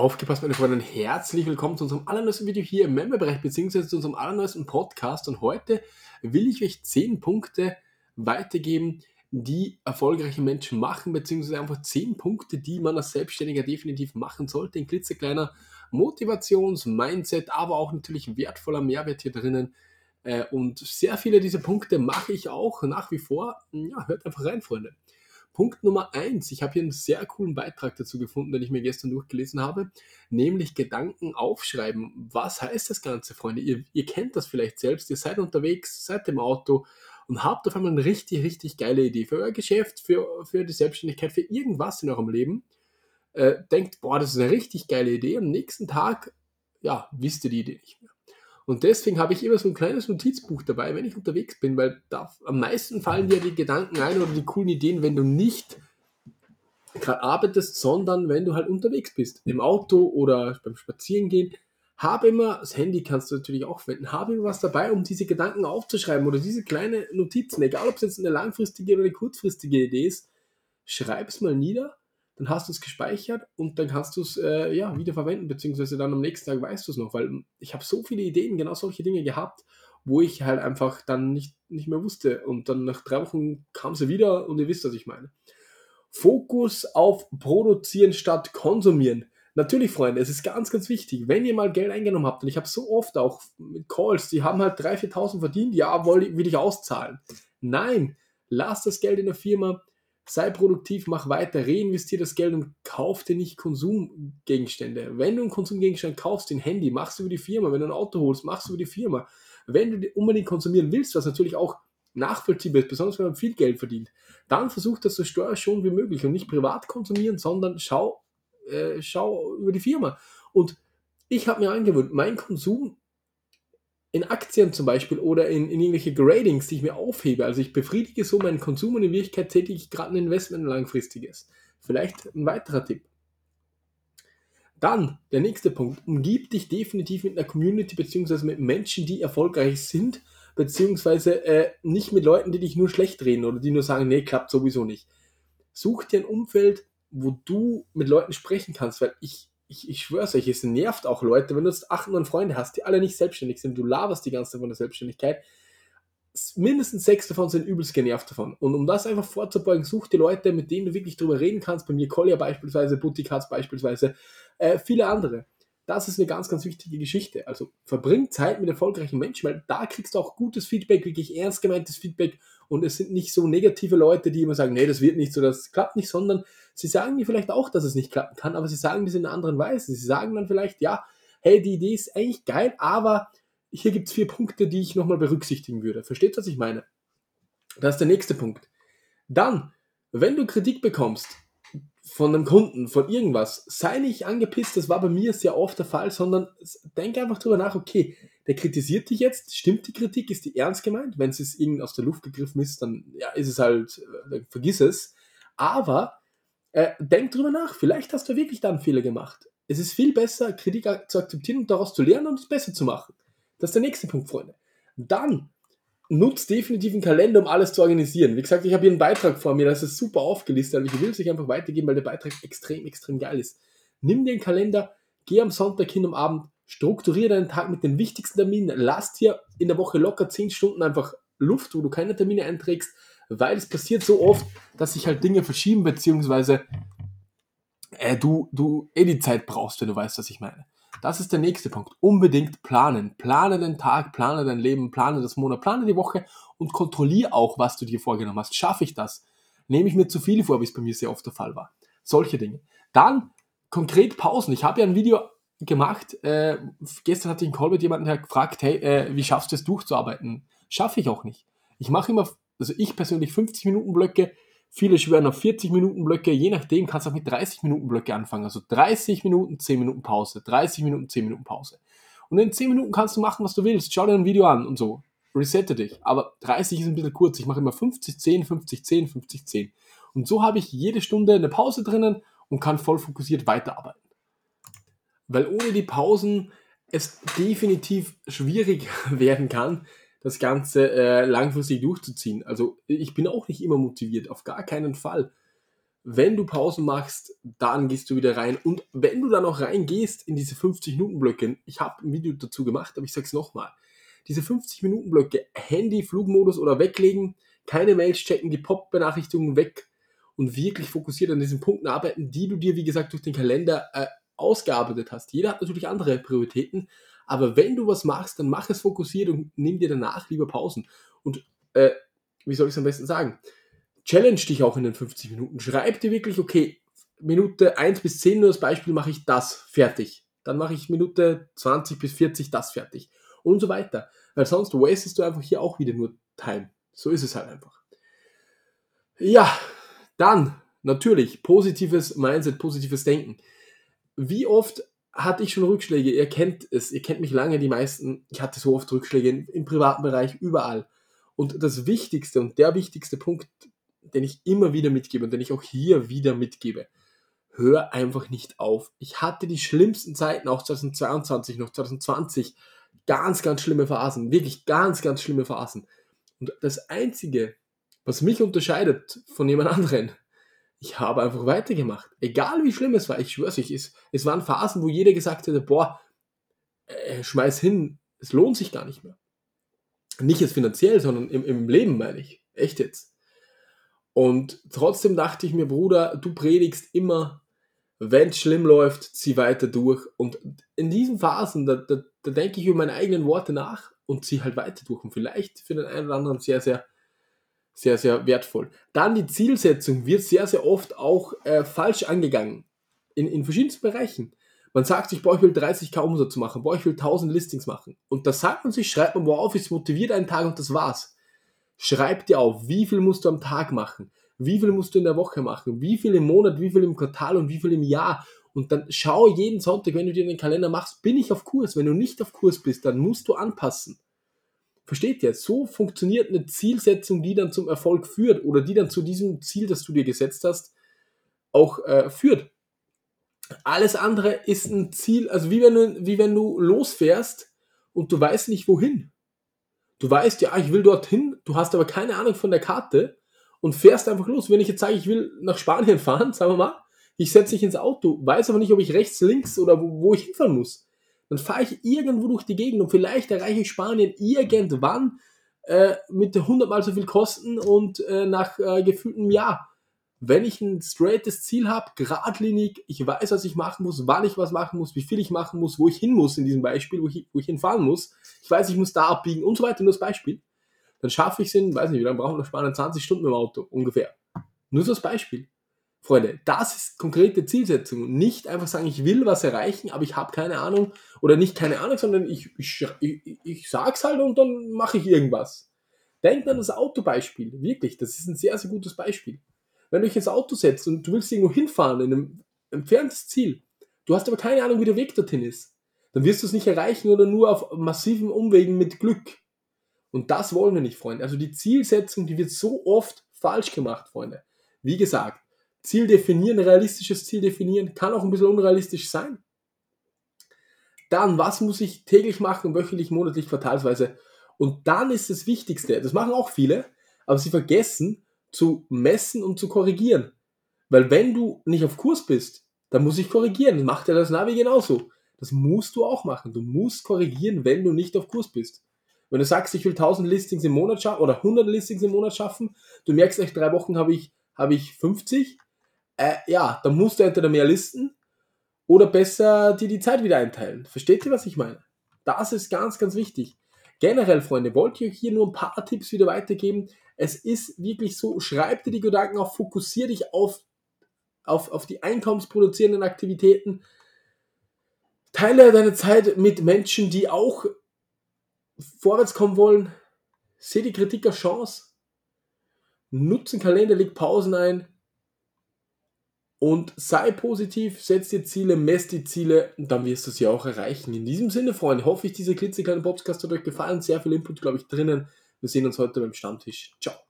Aufgepasst, meine Freunde, herzlich willkommen zu unserem allerneuesten Video hier im Memberbereich, beziehungsweise zu unserem allerneuesten Podcast. Und heute will ich euch 10 Punkte weitergeben, die erfolgreiche Menschen machen, beziehungsweise einfach 10 Punkte, die man als Selbstständiger definitiv machen sollte. Ein klitzekleiner Motivations-, Mindset, aber auch natürlich wertvoller Mehrwert hier drinnen. Äh, und sehr viele dieser Punkte mache ich auch nach wie vor. Ja, hört einfach rein, Freunde. Punkt Nummer eins. Ich habe hier einen sehr coolen Beitrag dazu gefunden, den ich mir gestern durchgelesen habe, nämlich Gedanken aufschreiben. Was heißt das Ganze, Freunde? Ihr, ihr kennt das vielleicht selbst. Ihr seid unterwegs, seid im Auto und habt auf einmal eine richtig, richtig geile Idee für euer Geschäft, für, für die Selbstständigkeit, für irgendwas in eurem Leben. Äh, denkt, boah, das ist eine richtig geile Idee. Am nächsten Tag, ja, wisst ihr die Idee nicht mehr. Und deswegen habe ich immer so ein kleines Notizbuch dabei, wenn ich unterwegs bin, weil da am meisten fallen dir die Gedanken ein oder die coolen Ideen, wenn du nicht gerade arbeitest, sondern wenn du halt unterwegs bist, im Auto oder beim Spazierengehen. Habe immer, das Handy kannst du natürlich auch verwenden, habe immer was dabei, um diese Gedanken aufzuschreiben oder diese kleine Notizen, egal ob es jetzt eine langfristige oder eine kurzfristige Idee ist, schreib es mal nieder dann hast du es gespeichert und dann kannst du es äh, ja, wieder verwenden, beziehungsweise dann am nächsten Tag weißt du es noch, weil ich habe so viele Ideen, genau solche Dinge gehabt, wo ich halt einfach dann nicht, nicht mehr wusste. Und dann nach drei Wochen kam sie wieder und ihr wisst, was ich meine. Fokus auf Produzieren statt Konsumieren. Natürlich, Freunde, es ist ganz, ganz wichtig, wenn ihr mal Geld eingenommen habt, und ich habe so oft auch mit Calls, die haben halt 3.000, 4.000 verdient, ja, will ich auszahlen. Nein, lasst das Geld in der Firma, sei produktiv, mach weiter, reinvestiere das Geld und kauf dir nicht Konsumgegenstände. Wenn du einen Konsumgegenstand kaufst, ein Handy, machst du über die Firma. Wenn du ein Auto holst, machst du über die Firma. Wenn du unbedingt konsumieren willst, was natürlich auch nachvollziehbar ist, besonders wenn man viel Geld verdient, dann versuch das so steuerschonend wie möglich und nicht privat konsumieren, sondern schau, äh, schau über die Firma. Und ich habe mir angewöhnt, mein Konsum in Aktien zum Beispiel oder in, in irgendwelche Gradings, die ich mir aufhebe. Also ich befriedige so meinen Konsum und in Wirklichkeit tätige ich gerade ein Investment, langfristiges. Vielleicht ein weiterer Tipp. Dann, der nächste Punkt, umgib dich definitiv mit einer Community beziehungsweise mit Menschen, die erfolgreich sind, beziehungsweise äh, nicht mit Leuten, die dich nur schlecht reden oder die nur sagen, nee, klappt sowieso nicht. Such dir ein Umfeld, wo du mit Leuten sprechen kannst, weil ich ich, ich schwör's euch, es nervt auch Leute, wenn du jetzt acht, neun Freunde hast, die alle nicht selbstständig sind, du laberst die ganze Zeit von der Selbstständigkeit, mindestens sechs davon sind übelst genervt davon. Und um das einfach vorzubeugen, such die Leute, mit denen du wirklich drüber reden kannst, bei mir Collier beispielsweise, Boutique beispielsweise, äh, viele andere. Das ist eine ganz, ganz wichtige Geschichte. Also verbring Zeit mit erfolgreichen Menschen, weil da kriegst du auch gutes Feedback, wirklich ernst gemeintes Feedback und es sind nicht so negative Leute, die immer sagen, nee, das wird nicht so, das klappt nicht, sondern sie sagen dir vielleicht auch, dass es nicht klappen kann, aber sie sagen das in einer anderen Weise. Sie sagen dann vielleicht, ja, hey, die Idee ist eigentlich geil, aber hier gibt es vier Punkte, die ich nochmal berücksichtigen würde. Versteht, was ich meine? Das ist der nächste Punkt. Dann, wenn du Kritik bekommst, von einem Kunden, von irgendwas, sei nicht angepisst, das war bei mir sehr oft der Fall, sondern denk einfach drüber nach, okay, der kritisiert dich jetzt, stimmt die Kritik, ist die ernst gemeint? Wenn es irgend aus der Luft gegriffen ist, dann ja, ist es halt, äh, vergiss es. Aber äh, denk drüber nach, vielleicht hast du wirklich da einen Fehler gemacht. Es ist viel besser, Kritik zu akzeptieren und daraus zu lernen und es besser zu machen. Das ist der nächste Punkt, Freunde. Dann nutzt definitiv einen Kalender, um alles zu organisieren. Wie gesagt, ich habe hier einen Beitrag vor mir, das ist super aufgelistet, aber ich will es euch einfach weitergeben, weil der Beitrag extrem, extrem geil ist. Nimm einen Kalender, geh am Sonntag hin am Abend, strukturiere deinen Tag mit den wichtigsten Terminen, lass dir in der Woche locker 10 Stunden einfach Luft, wo du keine Termine einträgst, weil es passiert so oft, dass sich halt Dinge verschieben, beziehungsweise äh, du, du eh die Zeit brauchst, wenn du weißt, was ich meine. Das ist der nächste Punkt. Unbedingt planen. Plane den Tag, plane dein Leben, plane das Monat, plane die Woche und kontrolliere auch, was du dir vorgenommen hast. Schaffe ich das? Nehme ich mir zu viel vor, wie es bei mir sehr oft der Fall war. Solche Dinge. Dann konkret Pausen. Ich habe ja ein Video gemacht. Äh, gestern hatte ich einen Call mit jemandem, der gefragt, hey, äh, wie schaffst du es durchzuarbeiten? Schaffe ich auch nicht. Ich mache immer, also ich persönlich 50 Minuten Blöcke, Viele schwören auf 40 Minuten Blöcke, je nachdem kannst du auch mit 30 Minuten Blöcke anfangen. Also 30 Minuten, 10 Minuten Pause, 30 Minuten, 10 Minuten Pause. Und in 10 Minuten kannst du machen, was du willst. Schau dir ein Video an und so. Resette dich. Aber 30 ist ein bisschen kurz. Ich mache immer 50, 10, 50, 10, 50, 10. Und so habe ich jede Stunde eine Pause drinnen und kann voll fokussiert weiterarbeiten. Weil ohne die Pausen es definitiv schwierig werden kann, das Ganze äh, langfristig durchzuziehen. Also ich bin auch nicht immer motiviert, auf gar keinen Fall. wenn du Pausen machst, dann gehst du wieder rein. Und wenn du dann auch reingehst in diese 50-Minuten-Blöcke, ich habe ein Video dazu gemacht, aber ich sage es nochmal, diese 50-Minuten-Blöcke, Handy, Flugmodus oder weglegen, keine Mails checken, die Pop-Benachrichtigungen weg und wirklich fokussiert an diesen Punkten arbeiten, die du dir, wie gesagt, durch den Kalender äh, ausgearbeitet hast. Jeder hat natürlich andere Prioritäten, aber wenn du was machst, dann mach es fokussiert und nimm dir danach lieber Pausen. Und äh, wie soll ich es am besten sagen? challenge dich auch in den 50 Minuten. Schreib dir wirklich, okay, Minute 1 bis 10 nur als Beispiel mache ich das fertig. Dann mache ich Minute 20 bis 40 das fertig. Und so weiter. Weil sonst wastest du einfach hier auch wieder nur Time. So ist es halt einfach. Ja, dann natürlich positives Mindset, positives Denken. Wie oft hatte ich schon Rückschläge? Ihr kennt es, ihr kennt mich lange, die meisten. Ich hatte so oft Rückschläge im privaten Bereich, überall. Und das Wichtigste und der wichtigste Punkt den ich immer wieder mitgebe und den ich auch hier wieder mitgebe. Hör einfach nicht auf. Ich hatte die schlimmsten Zeiten, auch 2022, noch 2020, ganz, ganz schlimme Phasen. Wirklich ganz, ganz schlimme Phasen. Und das Einzige, was mich unterscheidet von jemand anderen, ich habe einfach weitergemacht. Egal wie schlimm es war, ich schwör's euch, es, es waren Phasen, wo jeder gesagt hätte, boah, äh, schmeiß hin, es lohnt sich gar nicht mehr. Nicht jetzt finanziell, sondern im, im Leben meine ich. Echt jetzt. Und trotzdem dachte ich mir, Bruder, du predigst immer, wenn es schlimm läuft, zieh weiter durch. Und in diesen Phasen, da, da, da denke ich über meine eigenen Worte nach und zieh halt weiter durch. Und vielleicht für den einen oder anderen sehr, sehr, sehr, sehr wertvoll. Dann die Zielsetzung wird sehr, sehr oft auch äh, falsch angegangen. In, in verschiedensten Bereichen. Man sagt sich, boah, ich will 30k Umsatz machen, boah, ich will 1000 Listings machen. Und das sagt man sich, schreibt man wo auf, ist motiviert einen Tag und das war's. Schreib dir auf, wie viel musst du am Tag machen, wie viel musst du in der Woche machen, wie viel im Monat, wie viel im Quartal und wie viel im Jahr. Und dann schau jeden Sonntag, wenn du dir den Kalender machst, bin ich auf Kurs. Wenn du nicht auf Kurs bist, dann musst du anpassen. Versteht ihr? So funktioniert eine Zielsetzung, die dann zum Erfolg führt oder die dann zu diesem Ziel, das du dir gesetzt hast, auch äh, führt. Alles andere ist ein Ziel, also wie wenn du, wie wenn du losfährst und du weißt nicht wohin. Du weißt, ja, ich will dorthin, du hast aber keine Ahnung von der Karte und fährst einfach los. Wenn ich jetzt sage, ich will nach Spanien fahren, sagen wir mal, ich setze mich ins Auto, weiß aber nicht, ob ich rechts, links oder wo, wo ich hinfahren muss. Dann fahre ich irgendwo durch die Gegend und vielleicht erreiche ich Spanien irgendwann äh, mit 100 mal so viel Kosten und äh, nach äh, gefühltem Jahr wenn ich ein straightes Ziel habe, geradlinig, ich weiß, was ich machen muss, wann ich was machen muss, wie viel ich machen muss, wo ich hin muss in diesem Beispiel, wo ich, wo ich hinfahren muss, ich weiß, ich muss da abbiegen und so weiter, nur das Beispiel, dann schaffe ich es in, weiß nicht, wie lange brauchen wir sparen, 20 Stunden im Auto, ungefähr. Nur so das Beispiel. Freunde, das ist konkrete Zielsetzung. Nicht einfach sagen, ich will was erreichen, aber ich habe keine Ahnung oder nicht keine Ahnung, sondern ich, ich, ich, ich sag's halt und dann mache ich irgendwas. Denkt an das Autobeispiel. Wirklich, das ist ein sehr, sehr gutes Beispiel. Wenn du dich ins Auto setzt und du willst irgendwo hinfahren, in einem entferntes Ziel, du hast aber keine Ahnung, wie der Weg dorthin ist, dann wirst du es nicht erreichen oder nur auf massiven Umwegen mit Glück. Und das wollen wir nicht, Freunde. Also die Zielsetzung, die wird so oft falsch gemacht, Freunde. Wie gesagt, Ziel definieren, realistisches Ziel definieren, kann auch ein bisschen unrealistisch sein. Dann, was muss ich täglich machen, wöchentlich, monatlich, quartalsweise? Und dann ist das Wichtigste, das machen auch viele, aber sie vergessen, zu messen und zu korrigieren. Weil wenn du nicht auf Kurs bist, dann muss ich korrigieren. Das macht ja das Navi genauso. Das musst du auch machen. Du musst korrigieren, wenn du nicht auf Kurs bist. Wenn du sagst, ich will 1000 Listings im Monat schaffen oder 100 Listings im Monat schaffen, du merkst, nach drei Wochen habe ich, habe ich 50, äh, ja, dann musst du entweder mehr listen oder besser dir die Zeit wieder einteilen. Versteht ihr, was ich meine? Das ist ganz, ganz wichtig. Generell, Freunde, wollte ich euch hier nur ein paar Tipps wieder weitergeben. Es ist wirklich so, schreib dir die Gedanken auf, fokussiere dich auf, auf, auf die einkommensproduzierenden Aktivitäten. Teile deine Zeit mit Menschen, die auch vorwärts kommen wollen. Sehe die Kritik als Chance. Nutzen Kalender, leg Pausen ein. Und sei positiv, setz dir Ziele, mess die Ziele dann wirst du sie auch erreichen. In diesem Sinne, Freunde, hoffe ich, dieser klitzekleine Podcast hat euch gefallen. Sehr viel Input, glaube ich, drinnen. Wir sehen uns heute beim Stammtisch. Ciao.